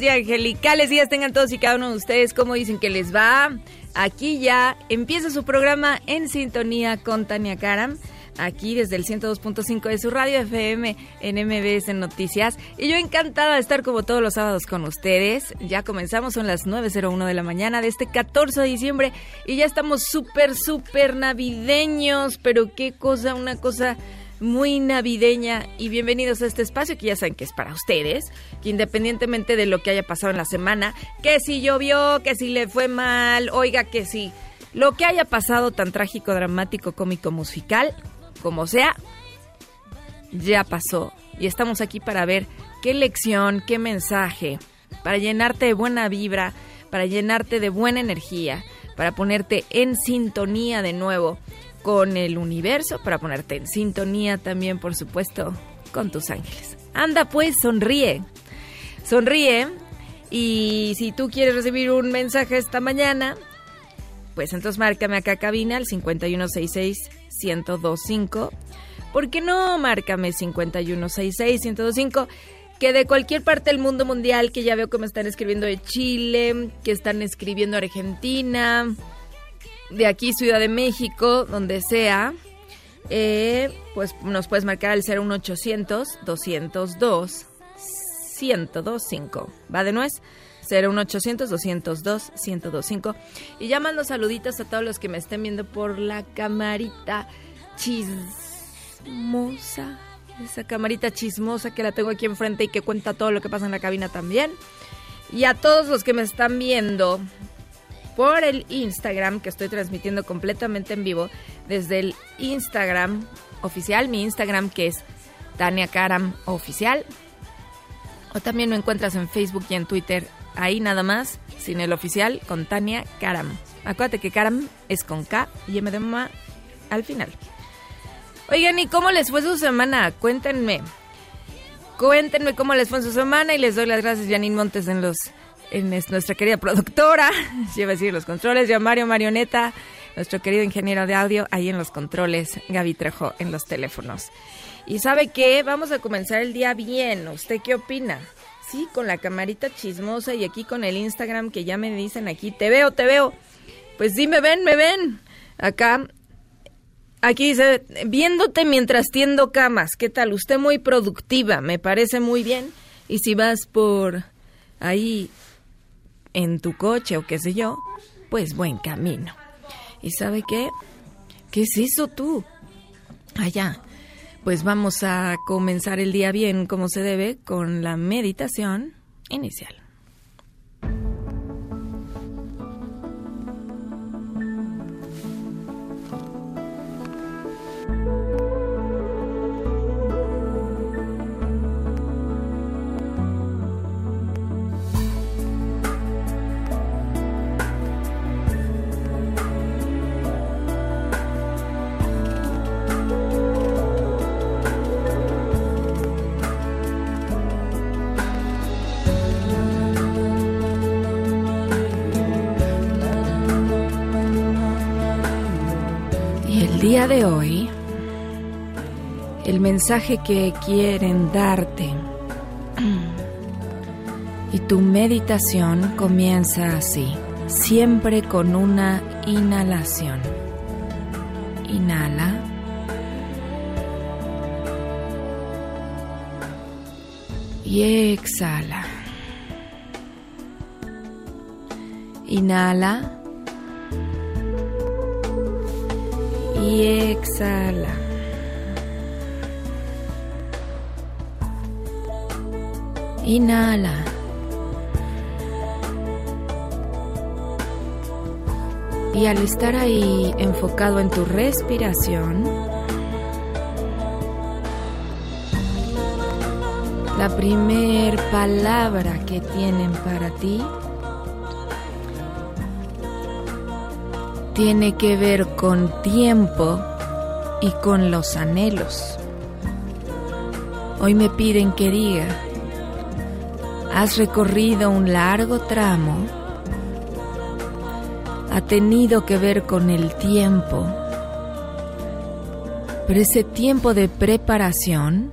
Bonitos y angelicales días tengan todos y cada uno de ustedes. ¿Cómo dicen que les va? Aquí ya empieza su programa en sintonía con Tania Karam. Aquí desde el 102.5 de su radio FM en MBS Noticias. Y yo encantada de estar como todos los sábados con ustedes. Ya comenzamos, son las 9.01 de la mañana de este 14 de diciembre. Y ya estamos súper, súper navideños. Pero qué cosa, una cosa muy navideña y bienvenidos a este espacio que ya saben que es para ustedes, que independientemente de lo que haya pasado en la semana, que si llovió, que si le fue mal, oiga que si lo que haya pasado tan trágico, dramático, cómico, musical, como sea, ya pasó. Y estamos aquí para ver qué lección, qué mensaje, para llenarte de buena vibra, para llenarte de buena energía, para ponerte en sintonía de nuevo con el universo, para ponerte en sintonía también, por supuesto, con tus ángeles. Anda pues, sonríe. Sonríe y si tú quieres recibir un mensaje esta mañana, pues entonces márcame acá cabina al 5166-1025. ¿Por qué no? Márcame 5166-1025. Que de cualquier parte del mundo mundial, que ya veo que me están escribiendo de Chile, que están escribiendo Argentina, de aquí Ciudad de México, donde sea, eh, pues nos puedes marcar al 01800 202 1025. ¿Va de nuez? 01800 202 1025. Y ya mando saluditos a todos los que me estén viendo por la camarita chismosa. Esa camarita chismosa que la tengo aquí enfrente y que cuenta todo lo que pasa en la cabina también. Y a todos los que me están viendo por el Instagram, que estoy transmitiendo completamente en vivo, desde el Instagram oficial, mi Instagram que es Tania Karam Oficial. O también me encuentras en Facebook y en Twitter, ahí nada más, sin el oficial, con Tania Karam. Acuérdate que Karam es con K y M de al final. Oigan, ¿y cómo les fue su semana? Cuéntenme. Cuéntenme cómo les fue su semana y les doy las gracias, Janine Montes, en los en es- nuestra querida productora, lleva a decir los controles, ya Mario Marioneta, nuestro querido ingeniero de audio, ahí en los controles, Gaby Trejo en los teléfonos. Y sabe qué, vamos a comenzar el día bien, ¿usted qué opina? Sí, con la camarita chismosa y aquí con el Instagram que ya me dicen aquí, te veo, te veo. Pues sí, me ven, me ven. Acá Aquí dice, viéndote mientras tiendo camas, ¿qué tal? Usted muy productiva, me parece muy bien. Y si vas por ahí en tu coche o qué sé yo, pues buen camino. ¿Y sabe qué? ¿Qué es eso tú? Allá. Pues vamos a comenzar el día bien como se debe con la meditación inicial. De hoy, el mensaje que quieren darte y tu meditación comienza así, siempre con una inhalación. Inhala. Y exhala. Inhala. Y exhala. Inhala. Y al estar ahí enfocado en tu respiración, la primer palabra que tienen para ti tiene que ver con tiempo y con los anhelos. Hoy me piden que diga, has recorrido un largo tramo, ha tenido que ver con el tiempo, pero ese tiempo de preparación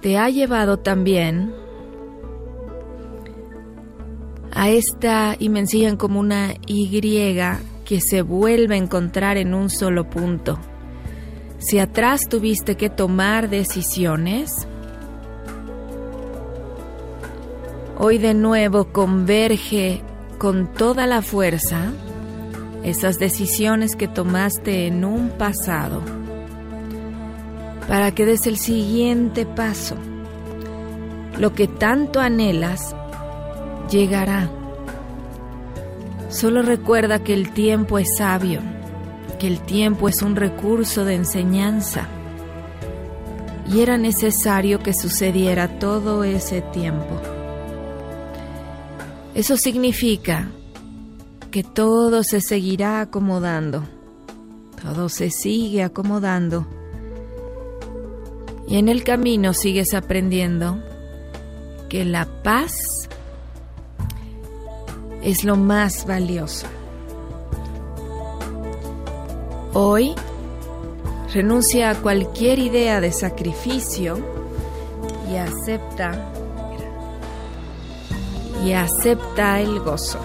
te ha llevado también a esta, y me enseñan como una Y que se vuelve a encontrar en un solo punto. Si atrás tuviste que tomar decisiones, Hoy de nuevo converge con toda la fuerza esas decisiones que tomaste en un pasado para que des el siguiente paso. Lo que tanto anhelas llegará. Solo recuerda que el tiempo es sabio, que el tiempo es un recurso de enseñanza y era necesario que sucediera todo ese tiempo. Eso significa que todo se seguirá acomodando, todo se sigue acomodando y en el camino sigues aprendiendo que la paz es lo más valioso. Hoy renuncia a cualquier idea de sacrificio y acepta y acepta el gozo.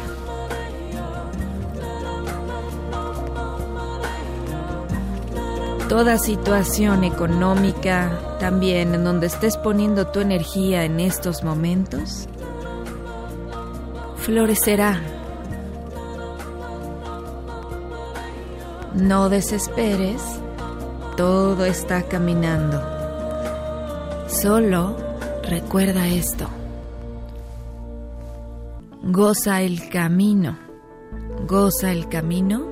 Toda situación económica también en donde estés poniendo tu energía en estos momentos, florecerá. No desesperes, todo está caminando. Solo recuerda esto. Goza el camino, goza el camino,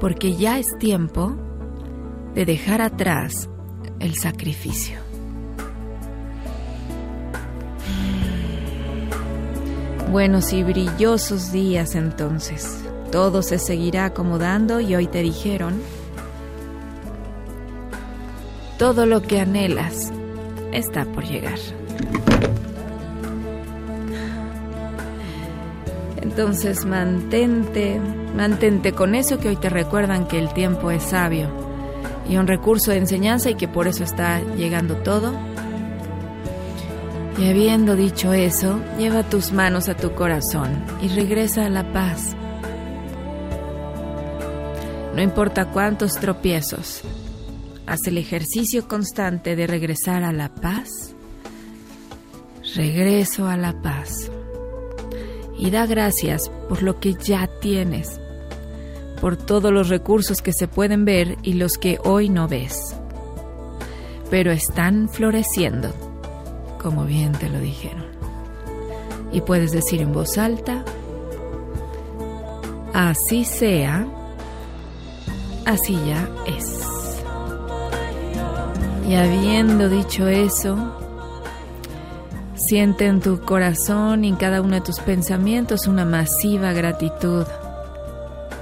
porque ya es tiempo de dejar atrás el sacrificio. Buenos y brillosos días entonces. Todo se seguirá acomodando y hoy te dijeron, todo lo que anhelas está por llegar. Entonces mantente, mantente con eso que hoy te recuerdan que el tiempo es sabio y un recurso de enseñanza y que por eso está llegando todo. Y habiendo dicho eso, lleva tus manos a tu corazón y regresa a la paz. No importa cuántos tropiezos, haz el ejercicio constante de regresar a la paz. Regreso a la paz y da gracias por lo que ya tienes, por todos los recursos que se pueden ver y los que hoy no ves, pero están floreciendo, como bien te lo dijeron. Y puedes decir en voz alta, así sea, así ya es. Y habiendo dicho eso, Siente en tu corazón y en cada uno de tus pensamientos una masiva gratitud.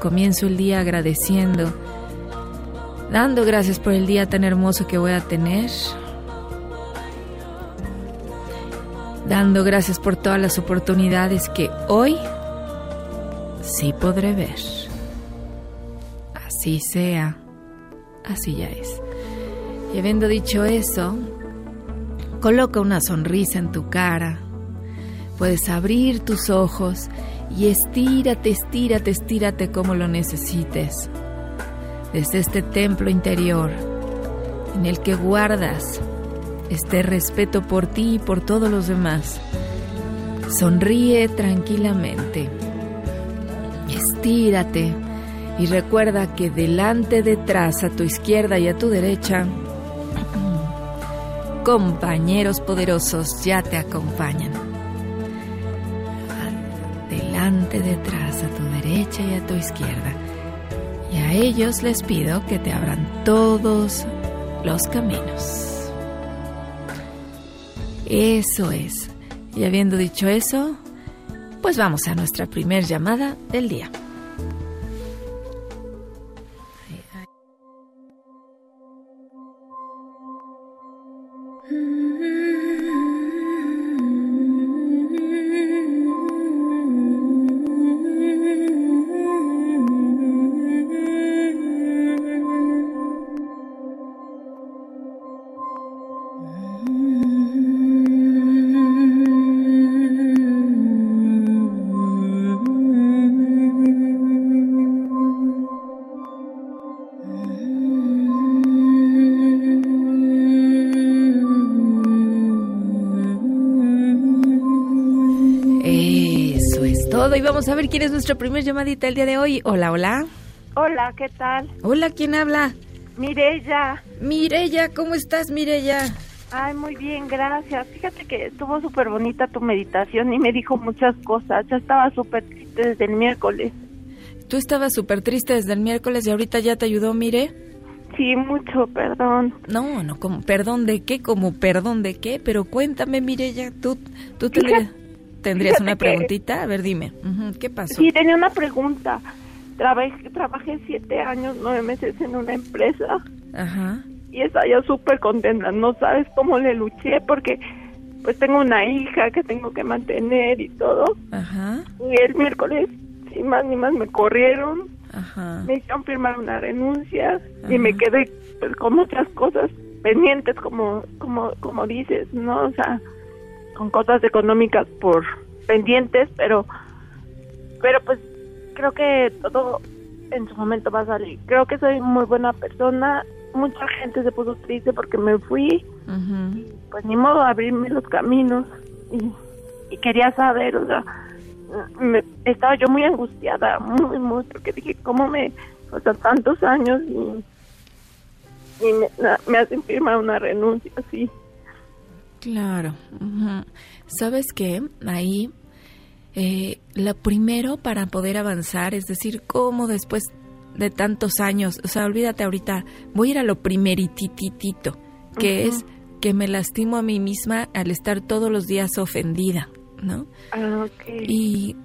Comienzo el día agradeciendo, dando gracias por el día tan hermoso que voy a tener, dando gracias por todas las oportunidades que hoy sí podré ver. Así sea, así ya es. Y habiendo dicho eso, Coloca una sonrisa en tu cara. Puedes abrir tus ojos y estírate, estírate, estírate como lo necesites. desde este templo interior en el que guardas este respeto por ti y por todos los demás. Sonríe tranquilamente. Estírate y recuerda que delante, detrás, a tu izquierda y a tu derecha, compañeros poderosos ya te acompañan. Delante, detrás, a tu derecha y a tu izquierda. Y a ellos les pido que te abran todos los caminos. Eso es. Y habiendo dicho eso, pues vamos a nuestra primer llamada del día. Vamos a ver quién es nuestra primer llamadita el día de hoy. Hola, hola. Hola, ¿qué tal? Hola, ¿quién habla? Mirella. Mirella, ¿cómo estás, Mirella? Ay, muy bien, gracias. Fíjate que estuvo súper bonita tu meditación y me dijo muchas cosas. Ya estaba súper triste desde el miércoles. Tú estabas súper triste desde el miércoles y ahorita ya te ayudó, mire. Sí, mucho, perdón. No, no, como perdón de qué, como perdón de qué, pero cuéntame, Mirella, tú, tú tendrías, tendrías fíjate una que- preguntita, a ver, dime, ¿qué pasó? Sí, tenía una pregunta. Trabajé, trabajé siete años, nueve meses en una empresa Ajá, y estaba yo súper contenta. No sabes cómo le luché porque pues tengo una hija que tengo que mantener y todo. ajá, Y el miércoles, sin más ni más, me corrieron. ajá, me hicieron firmar una renuncia Ajá. y me quedé pues, con muchas cosas pendientes como como como dices no o sea con cosas económicas por pendientes pero pero pues creo que todo en su momento va a salir creo que soy muy buena persona mucha gente se puso triste porque me fui ujú. pues ni modo abrirme los caminos y, y quería saber, o sea, me, estaba yo muy angustiada, muy, muy, porque dije, ¿cómo me, o sea, tantos años y, y me hacen firmar una renuncia así? Claro. ¿Sabes qué? Ahí, eh, lo primero para poder avanzar, es decir, cómo después de tantos años, o sea, olvídate ahorita, voy a ir a lo primerititito, que es que me lastimo a mí misma al estar todos los días ofendida, ¿no? Ah, ok. Y,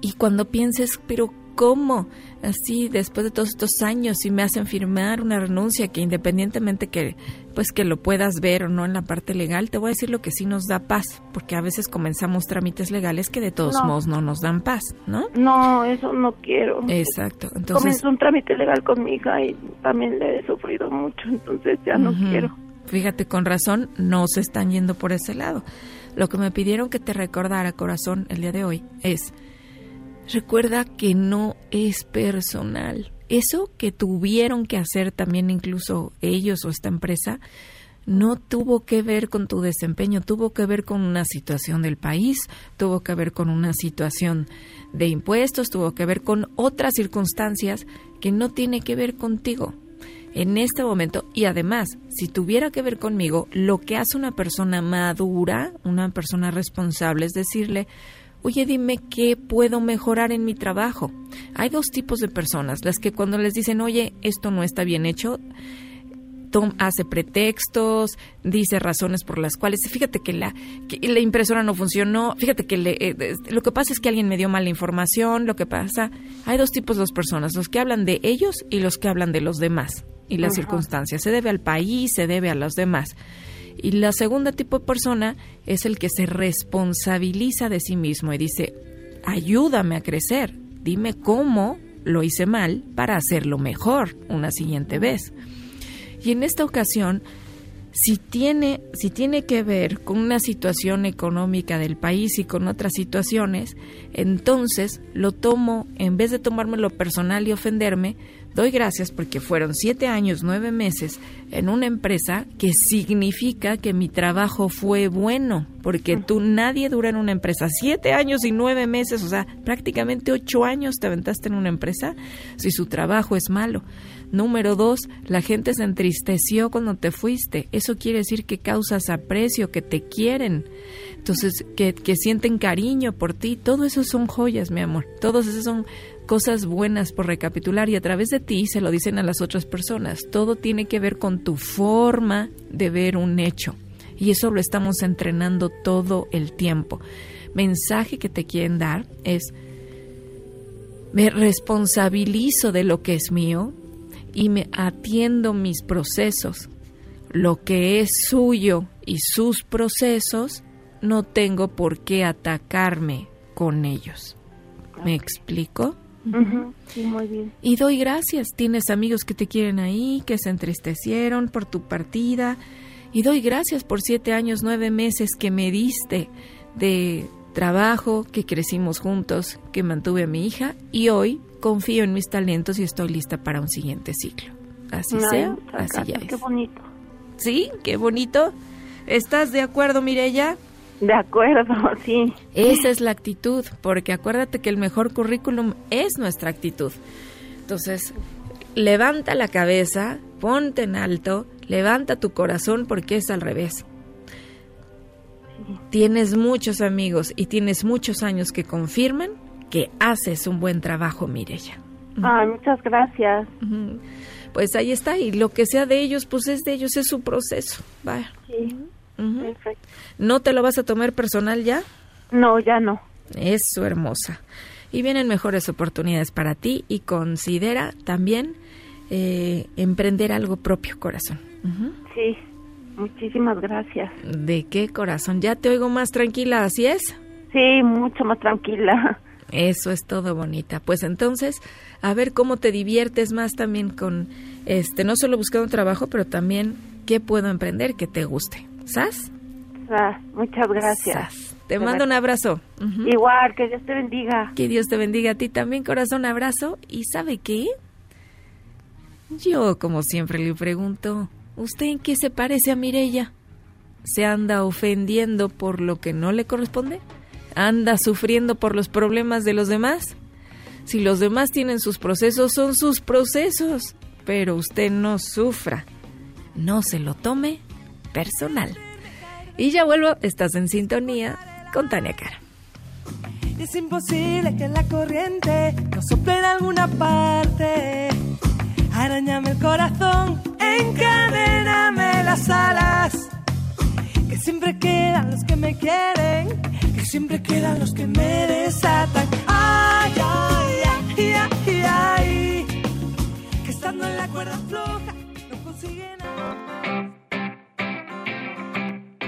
y cuando pienses, pero ¿cómo? Así, después de todos estos años, si me hacen firmar una renuncia que independientemente que, pues que lo puedas ver o no en la parte legal, te voy a decir lo que sí nos da paz, porque a veces comenzamos trámites legales que de todos No. modos no nos dan paz, ¿no? No, eso no quiero. Exacto. Entonces, Comenzó un trámite legal con mi hija y también le he sufrido mucho, entonces ya no quiero. Fíjate, con razón no se están yendo por ese lado. Lo que me pidieron que te recordara, corazón, el día de hoy es, recuerda que no es personal. Eso que tuvieron que hacer también incluso ellos o esta empresa, no tuvo que ver con tu desempeño, tuvo que ver con una situación del país, tuvo que ver con una situación de impuestos, tuvo que ver con otras circunstancias que no tiene que ver contigo en este momento y además, si tuviera que ver conmigo, lo que hace una persona madura, una persona responsable, es decirle, oye, dime qué puedo mejorar en mi trabajo. Hay dos tipos de personas, las que cuando les dicen, oye, esto no está bien hecho, tom- hace pretextos, dice razones por las cuales, fíjate que la, que la impresora no funcionó, fíjate que le- eh, lo que pasa es que alguien me dio mala información, lo que pasa, hay dos tipos de personas, los que hablan de ellos y los que hablan de los demás y las circunstancias, se debe al país, se debe a los demás. Y la segunda tipo de persona es el que se responsabiliza de sí mismo y dice, ayúdame a crecer, dime cómo lo hice mal para hacerlo mejor una siguiente vez. Y en esta ocasión, si tiene, si tiene que ver con una situación económica del país y con otras situaciones, entonces lo tomo, en vez de tomármelo personal y ofenderme, doy gracias porque fueron siete años, nueve meses en una empresa que significa que mi trabajo fue bueno, porque tú nadie dura en una empresa siete años y nueve meses, o sea, prácticamente ocho años te aventaste en una empresa si su trabajo es malo. Número dos, la gente se entristeció cuando te fuiste. Eso quiere decir que causas aprecio, que te quieren. Entonces, que, que sienten cariño por ti. Todo eso son joyas, mi amor. Todos esos son cosas buenas por recapitular y a través de ti se lo dicen a las otras personas. Todo tiene que ver con tu forma de ver un hecho. Y eso lo estamos entrenando todo el tiempo. Mensaje que te quieren dar es, me responsabilizo de lo que es mío, y me atiendo mis procesos. Lo que es suyo y sus procesos, no tengo por qué atacarme con ellos. ¿Me explico? Sí, muy bien. Y doy gracias. Tienes amigos que te quieren ahí, que se entristecieron por tu partida. Y doy gracias por siete años, nueve meses que me diste de trabajo, que crecimos juntos, que mantuve a mi hija. Y hoy confío en mis talentos y estoy lista para un siguiente ciclo. Así sea, así ya es. Qué bonito. ¿Sí? Qué bonito. ¿Estás de acuerdo, Mirella? De acuerdo, sí. Esa es la actitud, porque acuérdate que el mejor currículum es nuestra actitud. Entonces, levanta la cabeza, ponte en alto, levanta tu corazón porque es al revés. Tienes muchos amigos y tienes muchos años que confirman que haces un buen trabajo, Mirella. Ay, muchas gracias. Pues ahí está, y lo que sea de ellos, pues es de ellos, es su proceso. Vaya. Sí, Perfecto. ¿No te lo vas a tomar personal ya? No, ya no. Eso, hermosa. Y vienen mejores oportunidades para ti y considera también eh, emprender algo propio, corazón. Sí, muchísimas gracias. ¿De qué corazón? Ya te oigo más tranquila, ¿así es? Sí, mucho más tranquila. Eso es todo bonita. Pues entonces, a ver cómo te diviertes más también con, este, no solo buscando trabajo, pero también qué puedo emprender que te guste. ¿Sas? Ah, muchas gracias. Sas. Te mando un abrazo. Igual, que Dios te bendiga. Que Dios te bendiga a ti también, corazón, abrazo. ¿Y sabe qué? Yo, como siempre, le pregunto, ¿usted en qué se parece a Mirella? ¿Se anda ofendiendo por lo que no le corresponde? ¿Anda sufriendo por los problemas de los demás? Si los demás tienen sus procesos, son sus procesos. Pero usted no sufra. No se lo tome personal. Y ya vuelvo, estás en sintonía con Tania Cara. Es imposible que la corriente no sople en alguna parte. Arañame el corazón, encadéname las alas. Que siempre quedan los que me quieren, que siempre quedan los que me desatan. Ay, ay, ay, ay, ay. Que estando en la cuerda floja no consigue nada.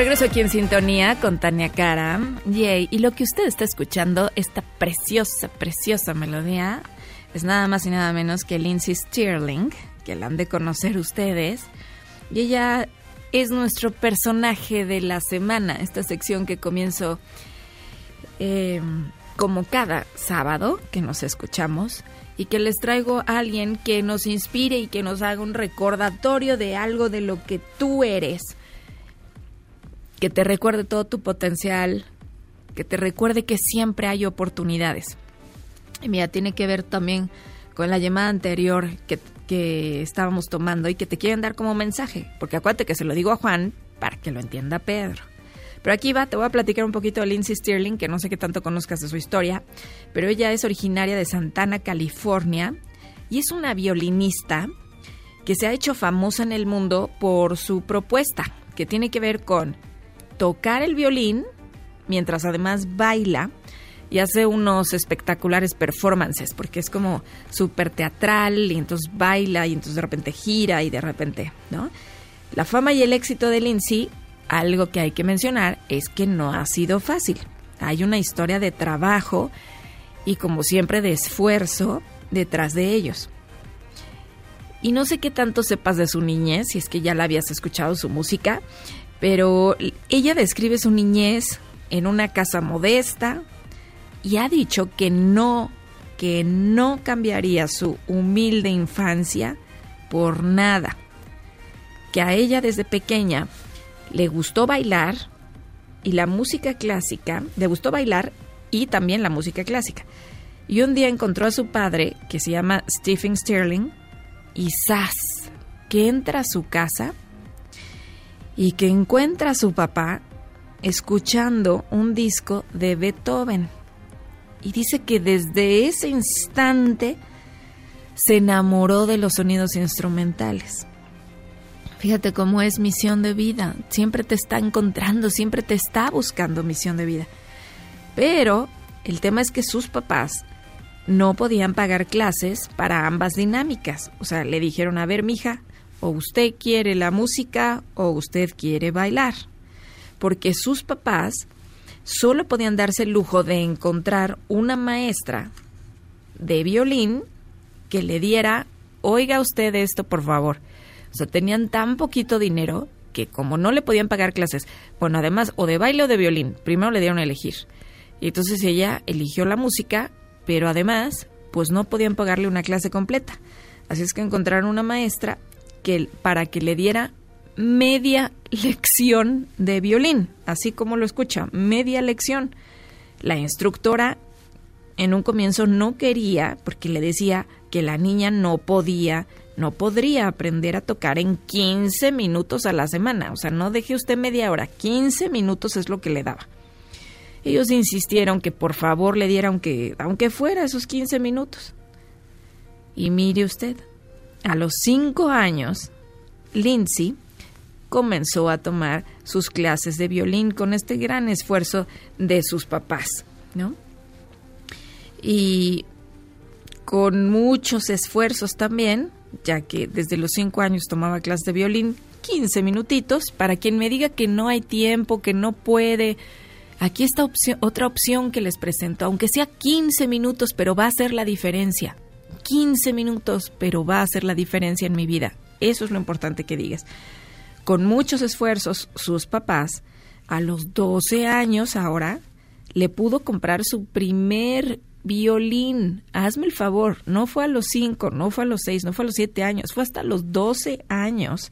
Regreso aquí en sintonía con Tania Karam. Y lo que usted está escuchando, esta preciosa, preciosa melodía, es nada más y nada menos que Lindsay Stirling, que la han de conocer ustedes. Y ella es nuestro personaje de la semana, esta sección que comienzo eh, como cada sábado que nos escuchamos y que les traigo a alguien que nos inspire y que nos haga un recordatorio de algo de lo que tú eres, que te recuerde todo tu potencial, que te recuerde que siempre hay oportunidades. Y mira, tiene que ver también con la llamada anterior que, que estábamos tomando y que te quieren dar como mensaje, porque acuérdate que se lo digo a Juan para que lo entienda Pedro. Pero aquí va, te voy a platicar un poquito de Lindsay Stirling, que no sé qué tanto conozcas de su historia, pero ella es originaria de Santana, California, y es una violinista que se ha hecho famosa en el mundo por su propuesta, que tiene que ver con tocar el violín, mientras además baila y hace unos espectaculares performances, porque es como súper teatral, y entonces baila, y entonces de repente gira, y de repente, ¿no? La fama y el éxito de Lindsay algo que hay que mencionar es que no ha sido fácil. Hay una historia de trabajo y como siempre de esfuerzo detrás de ellos. Y no sé qué tanto sepas de su niñez, si es que ya la habías escuchado su música, pero ella describe su niñez en una casa modesta y ha dicho que no, que no cambiaría su humilde infancia por nada. Que a ella desde pequeña le gustó bailar y la música clásica, le gustó bailar y también la música clásica. Y un día encontró a su padre, que se llama Stephen Sterling, y ¡zas! que entra a su casa y que encuentra a su papá escuchando un disco de Beethoven. Y dice que desde ese instante se enamoró de los sonidos instrumentales. Fíjate cómo es misión de vida. Siempre te está encontrando, siempre te está buscando misión de vida. Pero el tema es que sus papás no podían pagar clases para ambas dinámicas. O sea, le dijeron, a ver, mija, o usted quiere la música o usted quiere bailar. Porque sus papás solo podían darse el lujo de encontrar una maestra de violín que le diera, oiga usted esto, por favor o sea, tenían tan poquito dinero que como no le podían pagar clases, bueno, además o de baile o de violín, primero le dieron a elegir. Y entonces ella eligió la música, pero además, pues no podían pagarle una clase completa. Así es que encontraron una maestra que para que le diera media lección de violín, así como lo escucha, media lección. La instructora en un comienzo no quería porque le decía que la niña no podía no podría aprender a tocar en 15 minutos a la semana. O sea, no deje usted media hora, 15 minutos es lo que le daba. Ellos insistieron que por favor le diera aunque, aunque fuera esos 15 minutos. Y mire usted, a los 5 años, Lindsay comenzó a tomar sus clases de violín con este gran esfuerzo de sus papás, ¿no? Y con muchos esfuerzos también, ya que desde los cinco años tomaba clases de violín, 15 minutitos, para quien me diga que no hay tiempo, que no puede. Aquí está otra opción que les presento, aunque sea 15 minutos, pero va a ser la diferencia. 15 minutos, pero va a ser la diferencia en mi vida. Eso es lo importante que digas. Con muchos esfuerzos, sus papás, a los 12 años ahora, le pudo comprar su primer violín. Hazme el favor, no fue a los 5, no fue a los 6, no fue a los 7 años, fue hasta los 12 años,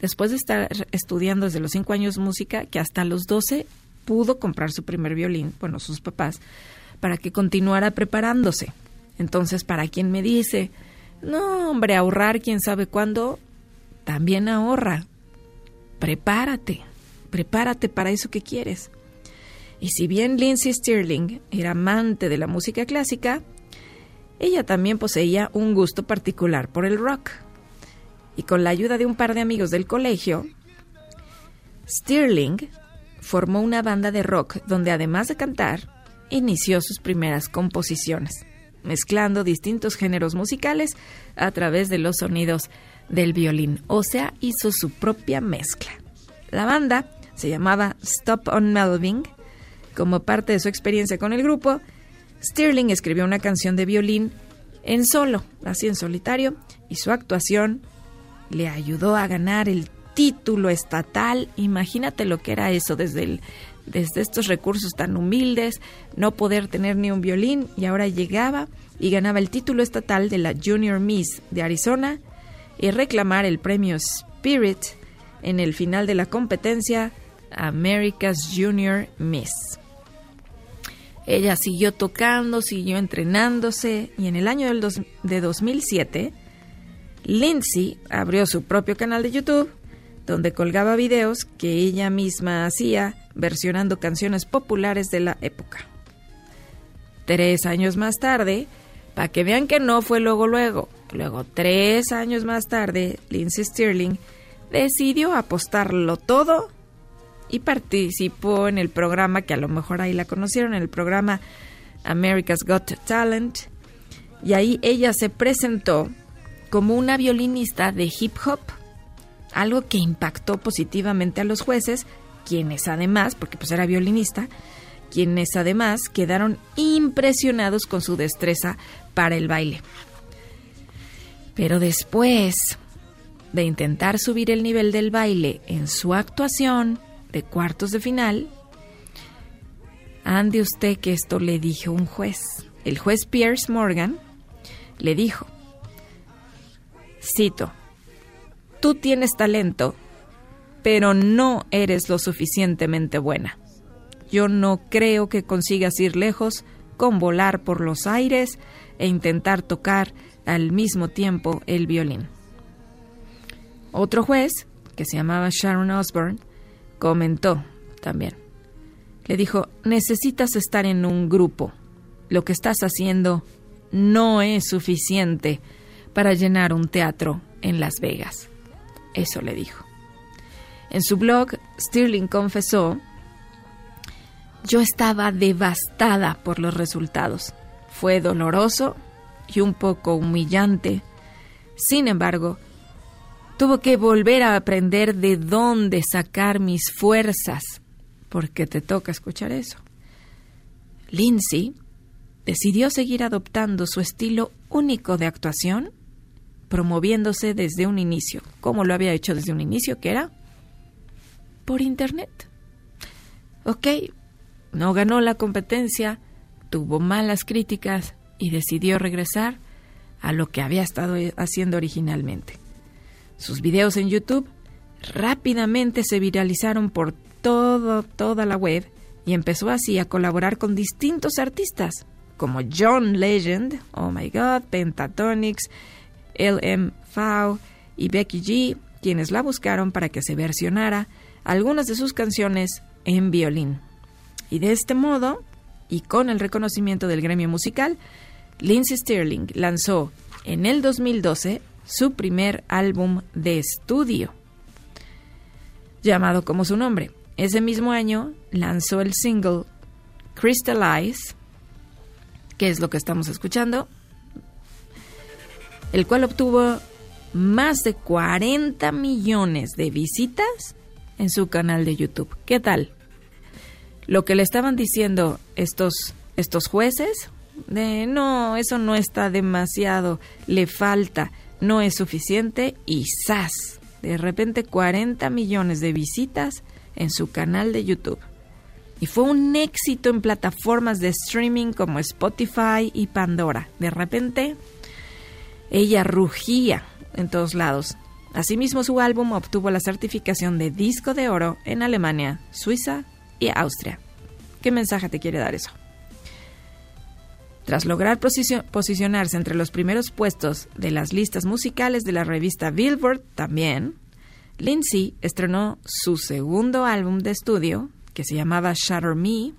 después de estar estudiando desde los 5 años música, que hasta los 12 pudo comprar su primer violín, bueno, sus papás, para que continuara preparándose. Entonces, para quien me dice, no, hombre, ahorrar quién sabe cuándo, también ahorra. Prepárate, prepárate para eso que quieres. Y si bien Lindsay Stirling era amante de la música clásica, ella también poseía un gusto particular por el rock. Y con la ayuda de un par de amigos del colegio, Stirling formó una banda de rock donde además de cantar, inició sus primeras composiciones, mezclando distintos géneros musicales a través de los sonidos del violín, o sea, hizo su propia mezcla. La banda se llamaba Stop on Melvin como parte de su experiencia con el grupo, Stirling escribió una canción de violín en solo, así en solitario, y su actuación le ayudó a ganar el título estatal. Imagínate lo que era eso desde el desde estos recursos tan humildes, no poder tener ni un violín y ahora llegaba y ganaba el título estatal de la Junior Miss de Arizona y reclamar el premio Spirit en el final de la competencia America's Junior Miss. Ella siguió tocando, siguió entrenándose y en el año del dos- de 2007, Lindsay abrió su propio canal de YouTube donde colgaba videos que ella misma hacía versionando canciones populares de la época. Tres años más tarde, para que vean que no fue luego luego, luego tres años más tarde, Lindsay Stirling decidió apostarlo todo y participó en el programa que a lo mejor ahí la conocieron, en el programa America's Got Talent. Y ahí ella se presentó como una violinista de hip hop, algo que impactó positivamente a los jueces, quienes además, porque pues era violinista, quienes además quedaron impresionados con su destreza para el baile. Pero después de intentar subir el nivel del baile en su actuación de cuartos de final, ande usted que esto le dijo un juez. El juez Pierce Morgan le dijo, cito, tú tienes talento, pero no eres lo suficientemente buena. Yo no creo que consigas ir lejos con volar por los aires e intentar tocar al mismo tiempo el violín. Otro juez, que se llamaba Sharon Osbourne, comentó también. Le dijo, necesitas estar en un grupo. Lo que estás haciendo no es suficiente para llenar un teatro en Las Vegas. Eso le dijo. En su blog, Stirling confesó, yo estaba devastada por los resultados. Fue doloroso y un poco humillante. Sin embargo, tuvo que volver a aprender de dónde sacar mis fuerzas, porque te toca escuchar eso. Lindsay decidió seguir adoptando su estilo único de actuación, promoviéndose desde un inicio, como lo había hecho desde un inicio, que era por Internet. Ok, no ganó la competencia, tuvo malas críticas y decidió regresar a lo que había estado haciendo originalmente. Sus videos en YouTube rápidamente se viralizaron por todo, toda la web y empezó así a colaborar con distintos artistas como John Legend, Oh My God, Pentatonix, LM Fau y Becky G, quienes la buscaron para que se versionara algunas de sus canciones en violín. Y de este modo, y con el reconocimiento del gremio musical, Lindsay Stirling lanzó en el 2012 su primer álbum de estudio, llamado como su nombre. Ese mismo año lanzó el single Crystallize, que es lo que estamos escuchando, el cual obtuvo más de 40 millones de visitas en su canal de YouTube. ¿Qué tal? Lo que le estaban diciendo estos, estos jueces, de no, eso no está demasiado, le falta, no es suficiente, y ¡zas! De repente 40 millones de visitas en su canal de YouTube. Y fue un éxito en plataformas de streaming como Spotify y Pandora. De repente, ella rugía en todos lados. Asimismo, su álbum obtuvo la certificación de disco de oro en Alemania, Suiza y Austria. ¿Qué mensaje te quiere dar eso? Tras lograr posicion posicionarse entre los primeros puestos de las listas musicales de la revista Billboard también, Lindsay estrenó su segundo álbum de estudio, que se llamaba Shatter Me,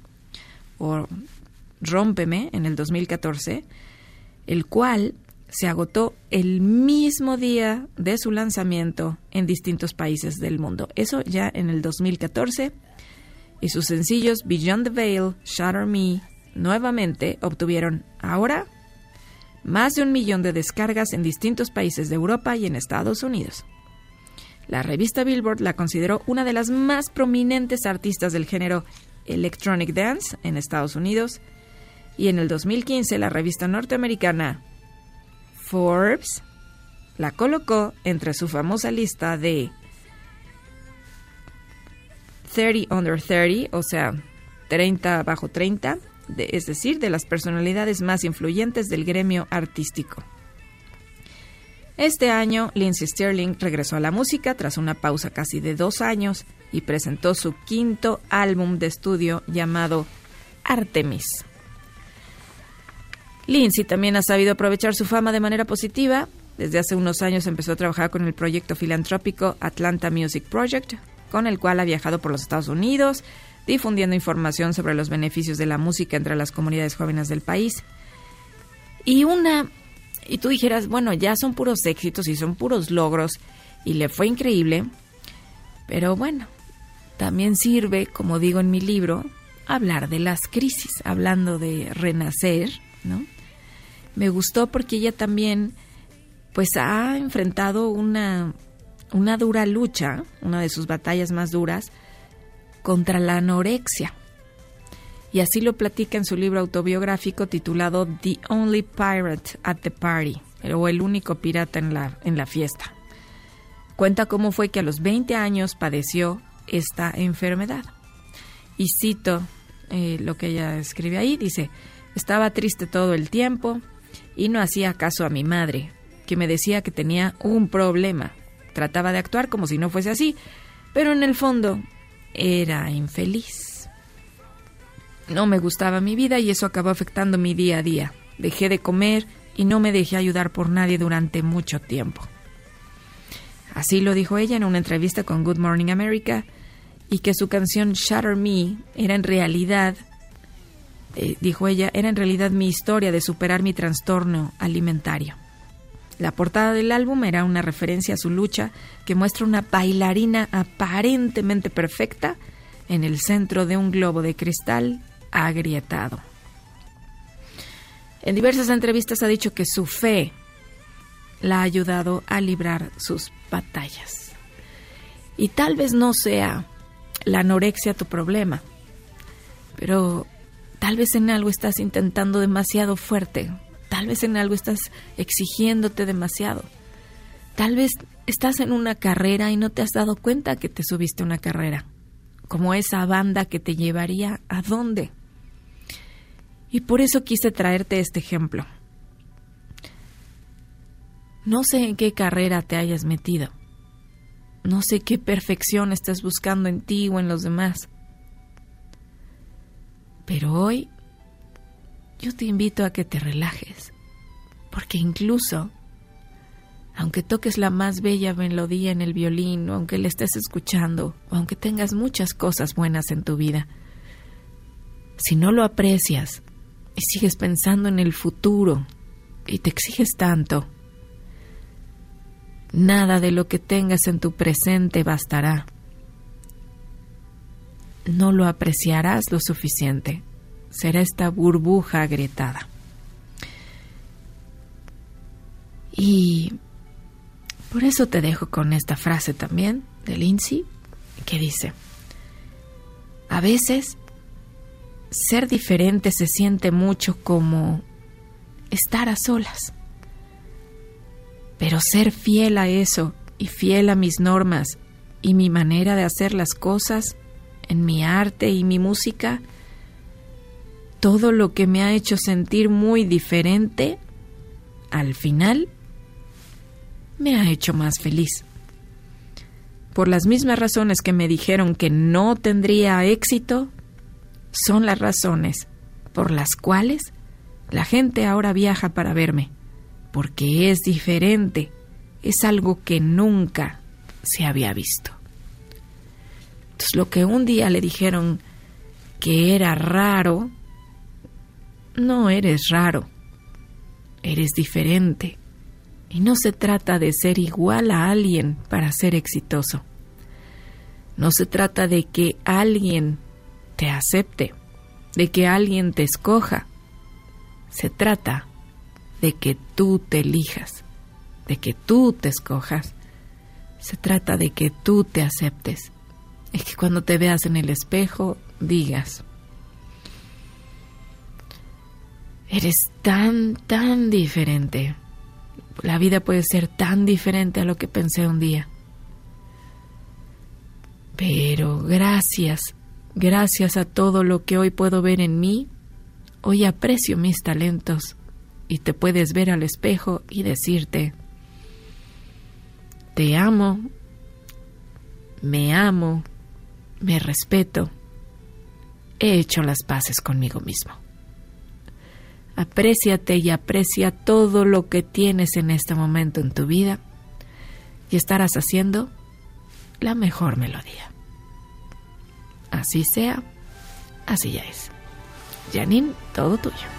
o Rómpeme, en el 2014, el cual se agotó el mismo día de su lanzamiento en distintos países del mundo. Eso ya en el 2014. Y sus sencillos Beyond the Veil, Shatter Me, nuevamente obtuvieron ahora más de un millón de descargas en distintos países de Europa y en Estados Unidos. La revista Billboard la consideró una de las más prominentes artistas del género Electronic Dance en Estados Unidos y en el 2015 la revista norteamericana Forbes la colocó entre su famosa lista de 30 under 30, o sea, 30 bajo 30, de- es decir, de las personalidades más influyentes del gremio artístico. Este año, Lindsey Sterling regresó a la música tras una pausa casi de dos años y presentó su quinto álbum de estudio llamado Artemis. Lindsay también ha sabido aprovechar su fama de manera positiva. Desde hace unos años empezó a trabajar con el proyecto filantrópico Atlanta Music Project, con el cual ha viajado por los Estados Unidos, difundiendo información sobre los beneficios de la música entre las comunidades jóvenes del país. Y una y tú dijeras, bueno, ya son puros éxitos y son puros logros y le fue increíble, pero bueno, también sirve, como digo en mi libro, hablar de las crisis, hablando de renacer, ¿no? Me gustó porque ella también pues ha enfrentado una una dura lucha, una de sus batallas más duras contra la anorexia. Y así lo platica en su libro autobiográfico titulado The Only Pirate at the Party, o El único pirata en la, en la fiesta. Cuenta cómo fue que a los 20 años padeció esta enfermedad. Y cito eh, lo que ella escribe ahí, dice, estaba triste todo el tiempo y no hacía caso a mi madre, que me decía que tenía un problema. Trataba de actuar como si no fuese así, pero en el fondo era infeliz. No me gustaba mi vida y eso acabó afectando mi día a día. Dejé de comer y no me dejé ayudar por nadie durante mucho tiempo. Así lo dijo ella en una entrevista con Good Morning America y que su canción Shatter Me era en realidad, eh, dijo ella, era en realidad mi historia de superar mi trastorno alimentario. La portada del álbum era una referencia a su lucha que muestra una bailarina aparentemente perfecta en el centro de un globo de cristal agrietado. En diversas entrevistas ha dicho que su fe la ha ayudado a librar sus batallas. Y tal vez no sea la anorexia tu problema, pero tal vez en algo estás intentando demasiado fuerte, tal vez en algo estás exigiéndote demasiado, tal vez estás en una carrera y no te has dado cuenta que te subiste una carrera, como esa banda que te llevaría a dónde. Y por eso quise traerte este ejemplo. No sé en qué carrera te hayas metido. No sé qué perfección estás buscando en ti o en los demás. Pero hoy yo te invito a que te relajes, porque incluso, aunque toques la más bella melodía en el violín, o aunque le estés escuchando, o aunque tengas muchas cosas buenas en tu vida, si no lo aprecias y sigues pensando en el futuro y te exiges tanto, nada de lo que tengas en tu presente bastará. No lo apreciarás lo suficiente. Será esta burbuja agrietada. Y por eso te dejo con esta frase también de Lindsay que dice, a veces ser diferente se siente mucho como estar a solas. Pero ser fiel a eso y fiel a mis normas y mi manera de hacer las cosas en mi arte y mi música, todo lo que me ha hecho sentir muy diferente, al final me ha hecho más feliz. Por las mismas razones que me dijeron que no tendría éxito, son las razones por las cuales la gente ahora viaja para verme, porque es diferente, es algo que nunca se había visto. Entonces lo que un día le dijeron que era raro, no eres raro, eres diferente. Y no se trata de ser igual a alguien para ser exitoso. No se trata de que alguien te acepte, de que alguien te escoja. Se trata de que tú te elijas, de que tú te escojas. Se trata de que tú te aceptes. Es que cuando te veas en el espejo digas, eres tan, tan diferente. La vida puede ser tan diferente a lo que pensé un día. Pero gracias, gracias a todo lo que hoy puedo ver en mí, hoy aprecio mis talentos y te puedes ver al espejo y decirte, te amo, me amo, me respeto, he hecho las paces conmigo mismo. Apréciate y aprecia todo lo que tienes en este momento en tu vida y estarás haciendo la mejor melodía. Así sea, así ya es. Janine, todo tuyo.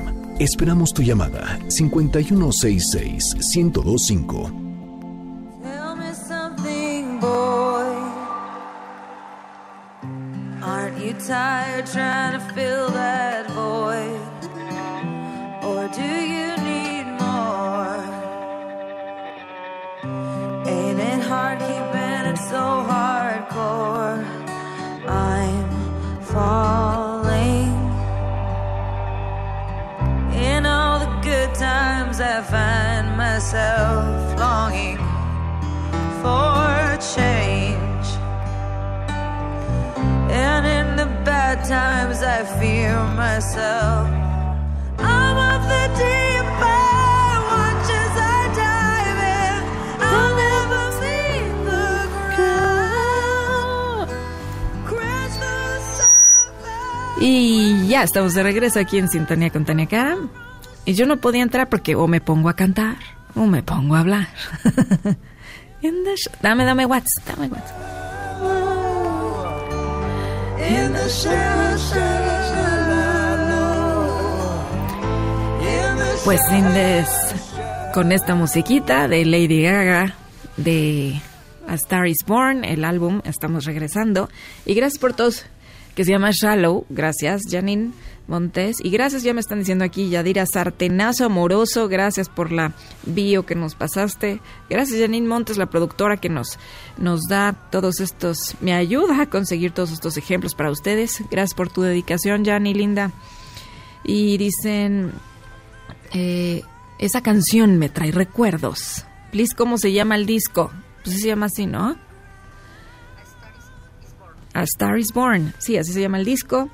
Esperamos tu llamada 5166-1025. Tell me something, boy. Aren't you tired trying to fill that void? Or do you need more? Ain't it hard keeping it so hardcore? I'm falling. Myself longing for change. And in the bad times, I fear myself. I'm of the deep end. Y ya estamos de regreso aquí en Sintonía con Tania Karam. Y yo no podía entrar porque o me pongo a cantar o me pongo a hablar. Dame, dame WhatsApp, dame WhatsApp. Pues Indes, con esta musiquita de Lady Gaga, de A Star is Born, el álbum, estamos regresando. Y gracias por todos, que se llama Shallow. Gracias, Janine Montes. Y gracias, ya me están diciendo aquí, Yadira Sartenazo Amoroso. Gracias por la bio que nos pasaste. Gracias, Janine Montes, la productora que nos, nos da todos estos, me ayuda a conseguir todos estos ejemplos para ustedes. Gracias por tu dedicación, Jani, linda. Y dicen, eh, esa canción me trae recuerdos. Please, ¿cómo se llama el disco? Pues se llama así, ¿no? A Star is Born. Sí, así se llama el disco.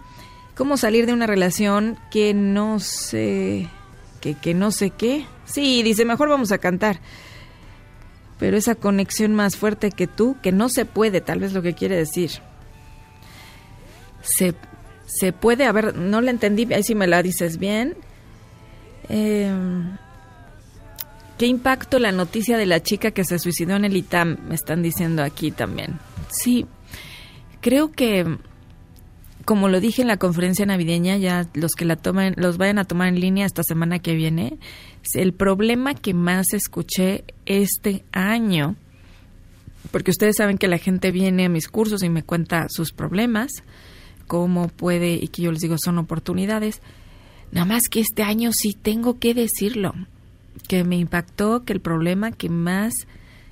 ¿Cómo salir de una relación que no sé... que, que no sé qué? Sí, dice, mejor vamos a cantar. Pero esa conexión más fuerte que tú, que no se puede, tal vez lo que quiere decir. Se, se puede, a ver, no la entendí, ahí sí me la dices bien. Eh, ¿Qué impacto la noticia de la chica que se suicidó en el ITAM? Me están diciendo aquí también. Sí, creo que, como lo dije en la conferencia navideña, ya los que la tomen, los vayan a tomar en línea esta semana que viene, el problema que más escuché este año, porque ustedes saben que la gente viene a mis cursos y me cuenta sus problemas, cómo puede, y que yo les digo son oportunidades. Nada más que este año sí tengo que decirlo, que me impactó, que el problema que más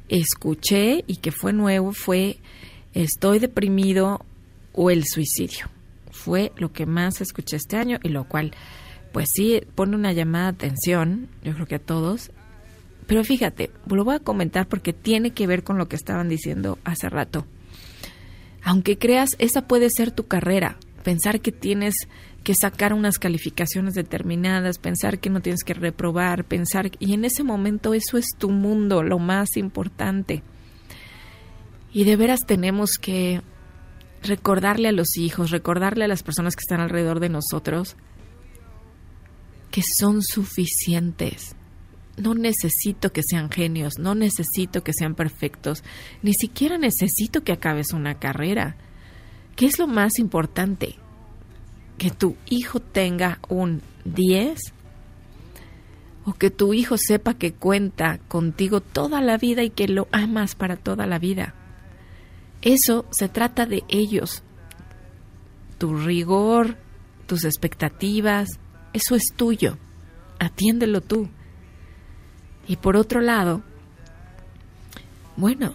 escuché y que fue nuevo fue estoy deprimido o el suicidio. Fue lo que más escuché este año y lo cual, pues sí, pone una llamada de atención, yo creo que a todos. Pero fíjate, lo voy a comentar porque tiene que ver con lo que estaban diciendo hace rato. Aunque creas, esa puede ser tu carrera. Pensar que tienes que sacar unas calificaciones determinadas, pensar que no tienes que reprobar, pensar... Y en ese momento eso es tu mundo, lo más importante. Y de veras tenemos que recordarle a los hijos, recordarle a las personas que están alrededor de nosotros que son suficientes. No necesito que sean genios, no necesito que sean perfectos, ni siquiera necesito que acabes una carrera. ¿Qué es lo más importante? Que tu hijo tenga un 10 o que tu hijo sepa que cuenta contigo toda la vida y que lo amas para toda la vida. Eso se trata de ellos. Tu rigor, tus expectativas, eso es tuyo. Atiéndelo tú. Y por otro lado, bueno,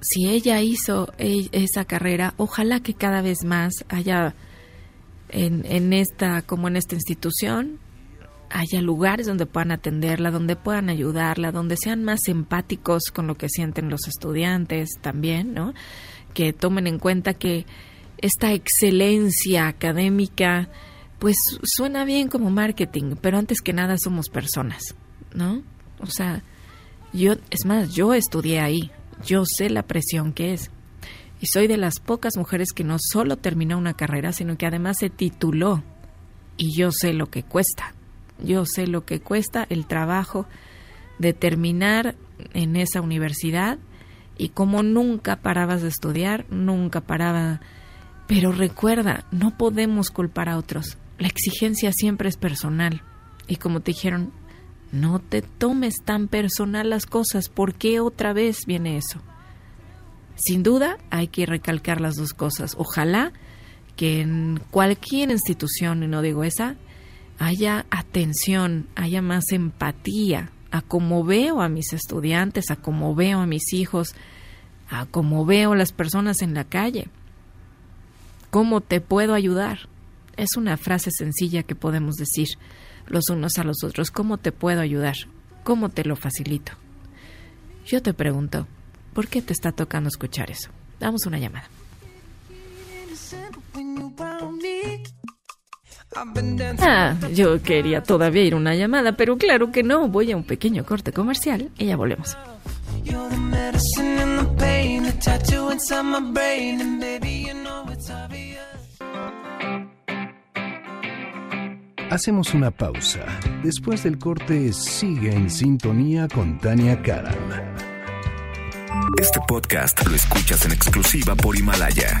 si ella hizo e- esa carrera, ojalá que cada vez más haya en, en esta, como en esta institución, haya lugares donde puedan atenderla, donde puedan ayudarla, donde sean más empáticos con lo que sienten los estudiantes también, ¿no? Que tomen en cuenta que esta excelencia académica, pues suena bien como marketing, pero antes que nada somos personas, ¿no? O sea, yo, es más, yo estudié ahí, yo sé la presión que es. Y soy de las pocas mujeres que no solo terminó una carrera, sino que además se tituló. Y yo sé lo que cuesta. Yo sé lo que cuesta el trabajo de terminar en esa universidad y como nunca parabas de estudiar, nunca paraba. Pero recuerda, no podemos culpar a otros. La exigencia siempre es personal. Y como te dijeron, no te tomes tan personal las cosas. ¿Por qué otra vez viene eso? Sin duda, hay que recalcar las dos cosas. Ojalá que en cualquier institución, y no digo esa, haya atención, haya más empatía a cómo veo a mis estudiantes, a cómo veo a mis hijos, a cómo veo las personas en la calle. ¿Cómo te puedo ayudar? Es una frase sencilla que podemos decir los unos a los otros. ¿Cómo te puedo ayudar? ¿Cómo te lo facilito? Yo te pregunto, ¿por qué te está tocando escuchar eso? Damos una llamada. Ah, yo quería todavía ir a una llamada, pero claro que no. Voy a un pequeño corte comercial y ya volvemos. Hacemos una pausa. Después del corte, sigue en sintonía con Tania Karam. Este podcast lo escuchas en exclusiva por Himalaya.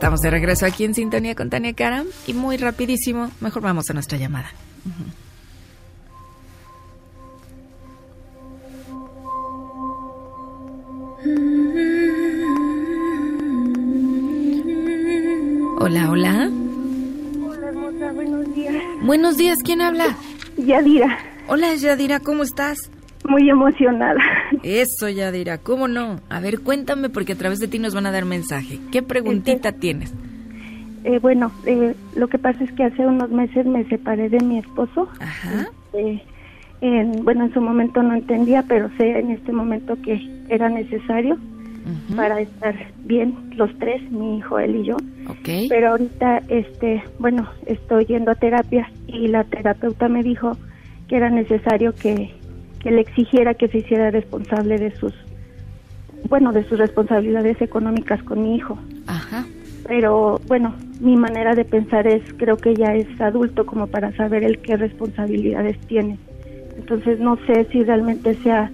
estamos de regreso aquí en sintonía con Tania Karam. Y muy rapidísimo, mejor vamos a nuestra llamada. Hola, hola. Hola, hermosa, buenos días. Buenos días, ¿quién habla? Yadira, Hola, Yadira, ¿cómo estás? Muy emocionada. Eso, Yadira, ¿cómo no? A ver, cuéntame porque a través de ti nos van a dar mensaje. ¿Qué preguntita tienes? Eh, bueno, eh, lo que pasa es que hace unos meses me separé de mi esposo. Ajá. Eh, en- bueno, en su momento no entendía, pero sé en este momento que era necesario para estar bien los tres, mi hijo, él y yo. Ok. Pero ahorita, este, bueno, estoy yendo a terapia y la terapeuta me dijo que era necesario que, que le exigiera que se hiciera responsable de sus, bueno, de sus responsabilidades económicas con mi hijo. Ajá. Pero bueno, mi manera de pensar es, creo que ya es adulto como para saber el qué responsabilidades tiene. Entonces no sé si realmente sea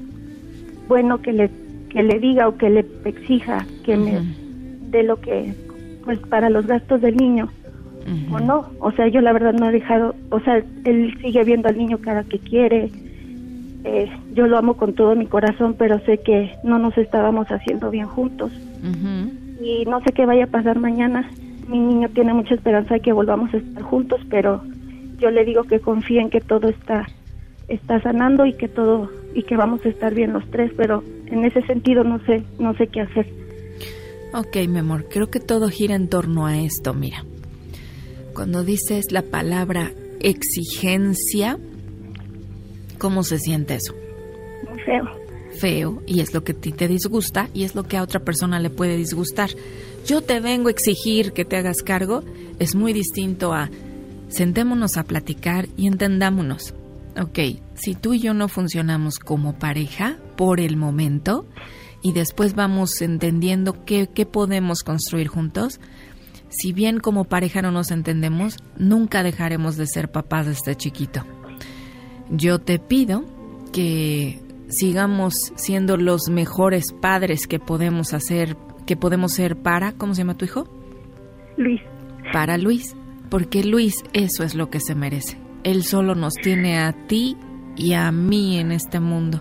bueno que le que le diga o que le exija que me dé lo que pues para los gastos del niño o no. O sea, yo la verdad no he dejado, o sea, él sigue viendo al niño cada que quiere. Eh, yo lo amo con todo mi corazón, pero sé que no nos estábamos haciendo bien juntos y no sé qué vaya a pasar mañana. Mi niño tiene mucha esperanza de que volvamos a estar juntos, pero yo le digo que confíe en que todo está está sanando y que todo y que vamos a estar bien los tres, pero en ese sentido no sé no sé qué hacer. Ok, mi amor, creo que todo gira en torno a esto, mira. Cuando dices la palabra exigencia, ¿cómo se siente eso? Feo. Feo, y es lo que a ti te disgusta, y es lo que a otra persona le puede disgustar. Yo te vengo a exigir que te hagas cargo, es muy distinto a sentémonos a platicar y entendámonos. Ok, si tú y yo no funcionamos como pareja por el momento, y después vamos entendiendo qué, qué podemos construir juntos, si bien como pareja no nos entendemos, nunca dejaremos de ser papás de este chiquito. Yo te pido que sigamos siendo los mejores padres que podemos hacer, que podemos ser para, ¿cómo se llama tu hijo? Luis, Para Luis, porque Luis eso es lo que se merece. Él solo nos tiene a ti y a mí en este mundo.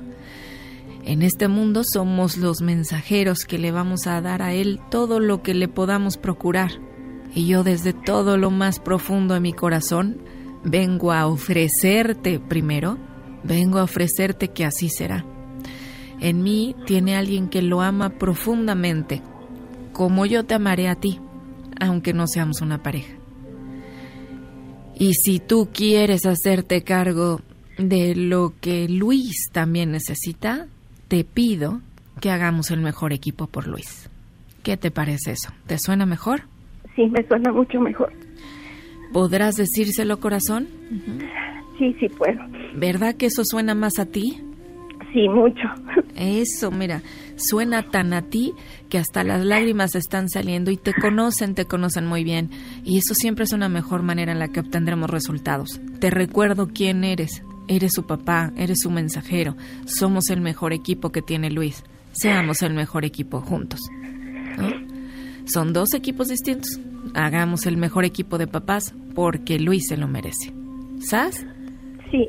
En este mundo somos los mensajeros que le vamos a dar a Él todo lo que le podamos procurar. Y yo desde todo lo más profundo de mi corazón vengo a ofrecerte primero, vengo a ofrecerte que así será. En mí tiene alguien que lo ama profundamente, como yo te amaré a ti, aunque no seamos una pareja. Y si tú quieres hacerte cargo de lo que Luis también necesita, te pido que hagamos el mejor equipo por Luis. ¿Qué te parece eso? ¿Te suena mejor? sí, me suena mucho mejor. ¿Podrás decírselo, corazón? Sí, sí puedo. ¿Verdad que eso suena más a ti? Sí, mucho. Eso, mira, suena tan a ti que hasta las lágrimas están saliendo y te conocen, te conocen muy bien. Y eso siempre es una mejor manera en la que obtendremos resultados. Te recuerdo quién eres. Eres su papá, eres su mensajero. Somos el mejor equipo que tiene Luis. Seamos el mejor equipo juntos. ¿no? Son dos equipos distintos. Hagamos el mejor equipo de papás porque Luis se lo merece. ¿Sabes? Sí,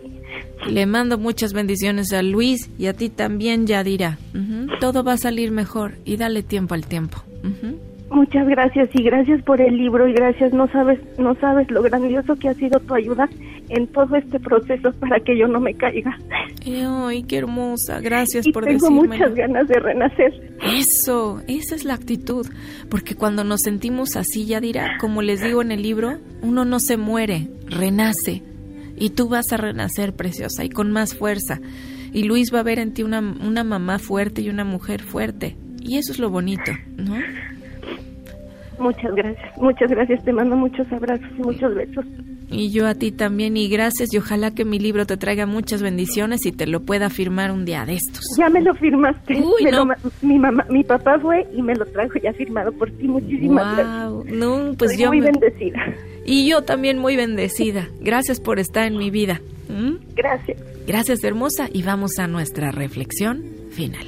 Le mando muchas bendiciones a Luis y a ti también, Yadira. Ujú. Todo va a salir mejor y dale tiempo al tiempo. Muchas gracias y gracias por el libro y gracias, no sabes, no sabes lo grandioso que ha sido tu ayuda en todo este proceso para que yo no me caiga. Eh, Ay, qué hermosa. Gracias y por tengo decirme. muchas ganas de renacer. Eso, esa es la actitud. Porque cuando nos sentimos así, Yadira, como les digo en el libro, uno no se muere, renace. Y tú vas a renacer, preciosa, y con más fuerza. Y Luis va a ver en ti una, una mamá fuerte y una mujer fuerte. Y eso es lo bonito, ¿no? Muchas gracias, muchas gracias, te mando muchos abrazos y muchos besos. Y yo a ti también, y gracias, y ojalá que mi libro te traiga muchas bendiciones y te lo pueda firmar un día de estos. Ya me lo firmaste. Uy, Me no. lo mi mamá, mi papá fue y me lo trajo ya firmado por ti. Muchísimas gracias. Wow, no, pues Soy yo muy me- bendecida. y yo también muy bendecida. Gracias por estar en mi vida. ¿Mm? Gracias. Gracias, hermosa, y vamos a nuestra reflexión final.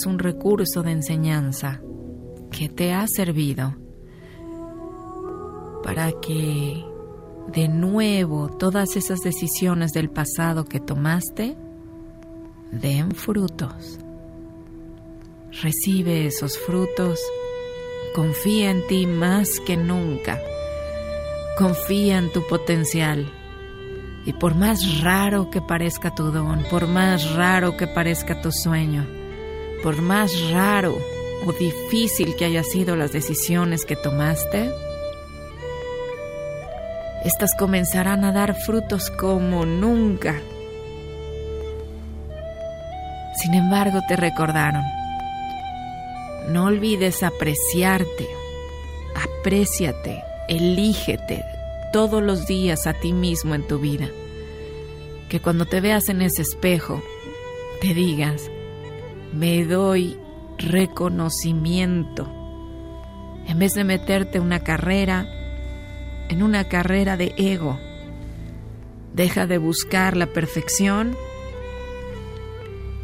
Es un recurso de enseñanza que te ha servido para que de nuevo todas esas decisiones del pasado que tomaste den frutos. Recibe esos frutos, confía en ti más que nunca, confía en tu potencial. Y por más raro que parezca tu don, por más raro que parezca tu sueño, por más raro o difícil que hayan sido las decisiones que tomaste, estas comenzarán a dar frutos como nunca. Sin embargo, te recordaron, no olvides apreciarte, apréciate, elígete todos los días a ti mismo en tu vida. Que cuando te veas en ese espejo, te digas, me doy reconocimiento. En vez de meterte una carrera, en una carrera de ego. Deja de buscar la perfección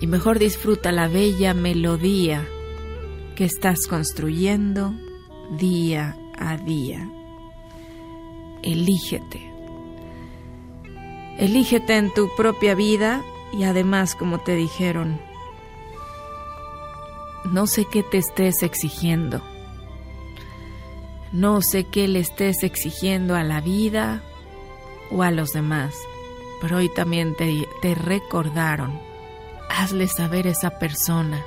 y mejor disfruta la bella melodía que estás construyendo día a día. Elígete. Elígete en tu propia vida y además, como te dijeron, no sé qué te estés exigiendo. No sé qué le estés exigiendo a la vida o a los demás, pero hoy también te, te recordaron. Hazle saber a esa persona,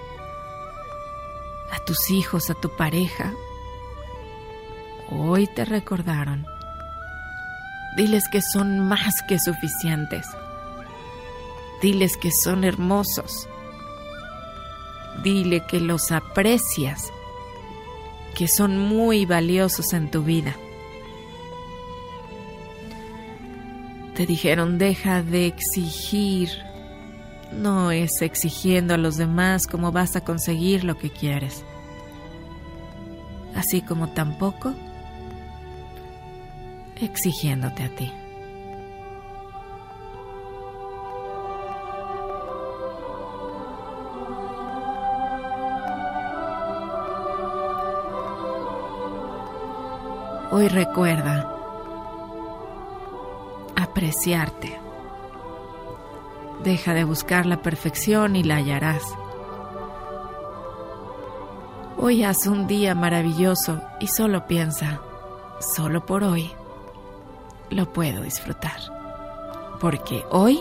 a tus hijos, a tu pareja. Hoy te recordaron. Diles que son más que suficientes. Diles que son hermosos. Dile que los aprecias, que son muy valiosos en tu vida. Te dijeron, deja de exigir. No es exigiendo a los demás cómo vas a conseguir lo que quieres. Así como tampoco exigiéndote a ti. Hoy recuerda apreciarte. Deja de buscar la perfección y la hallarás. Hoy haz un día maravilloso y solo piensa, solo por hoy lo puedo disfrutar. Porque hoy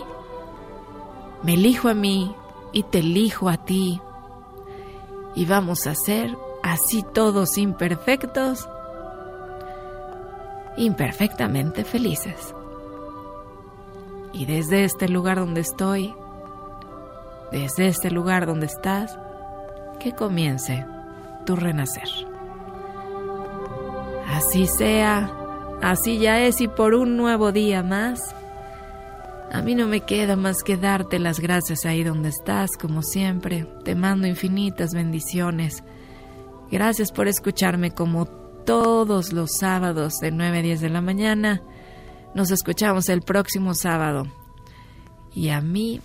me elijo a mí y te elijo a ti. Y vamos a ser así todos imperfectos imperfectamente felices. Y desde este lugar donde estoy, desde este lugar donde estás, que comience tu renacer. Así sea, así ya es y por un nuevo día más, a mí no me queda más que darte las gracias ahí donde estás, como siempre. Te mando infinitas bendiciones. Gracias por escucharme como todos los sábados de 9 a 10 de la mañana. Nos escuchamos el próximo sábado. Y a mí,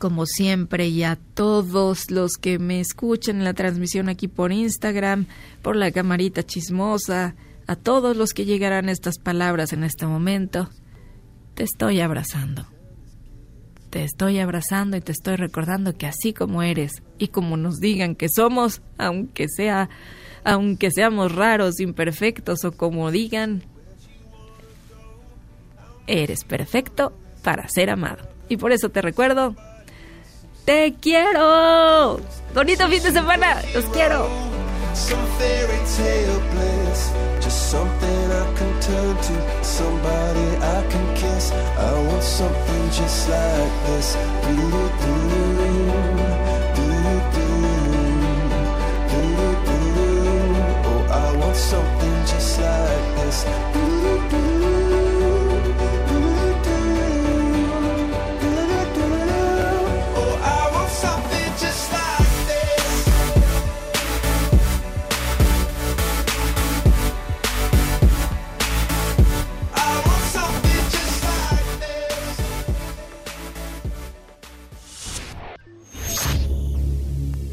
como siempre, y a todos los que me escuchan en la transmisión aquí por Instagram, por la camarita chismosa, a todos los que llegarán estas palabras en este momento, te estoy abrazando. Te estoy abrazando y te estoy recordando que así como eres y como nos digan que somos, aunque sea aunque seamos raros, imperfectos o como digan, eres perfecto para ser amado. Y por eso te recuerdo, te quiero. Bonito fin de semana, los quiero. Somebody I can kiss. I want something just like this.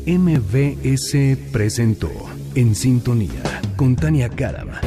MBS presentó En Sintonía con Tania Karam.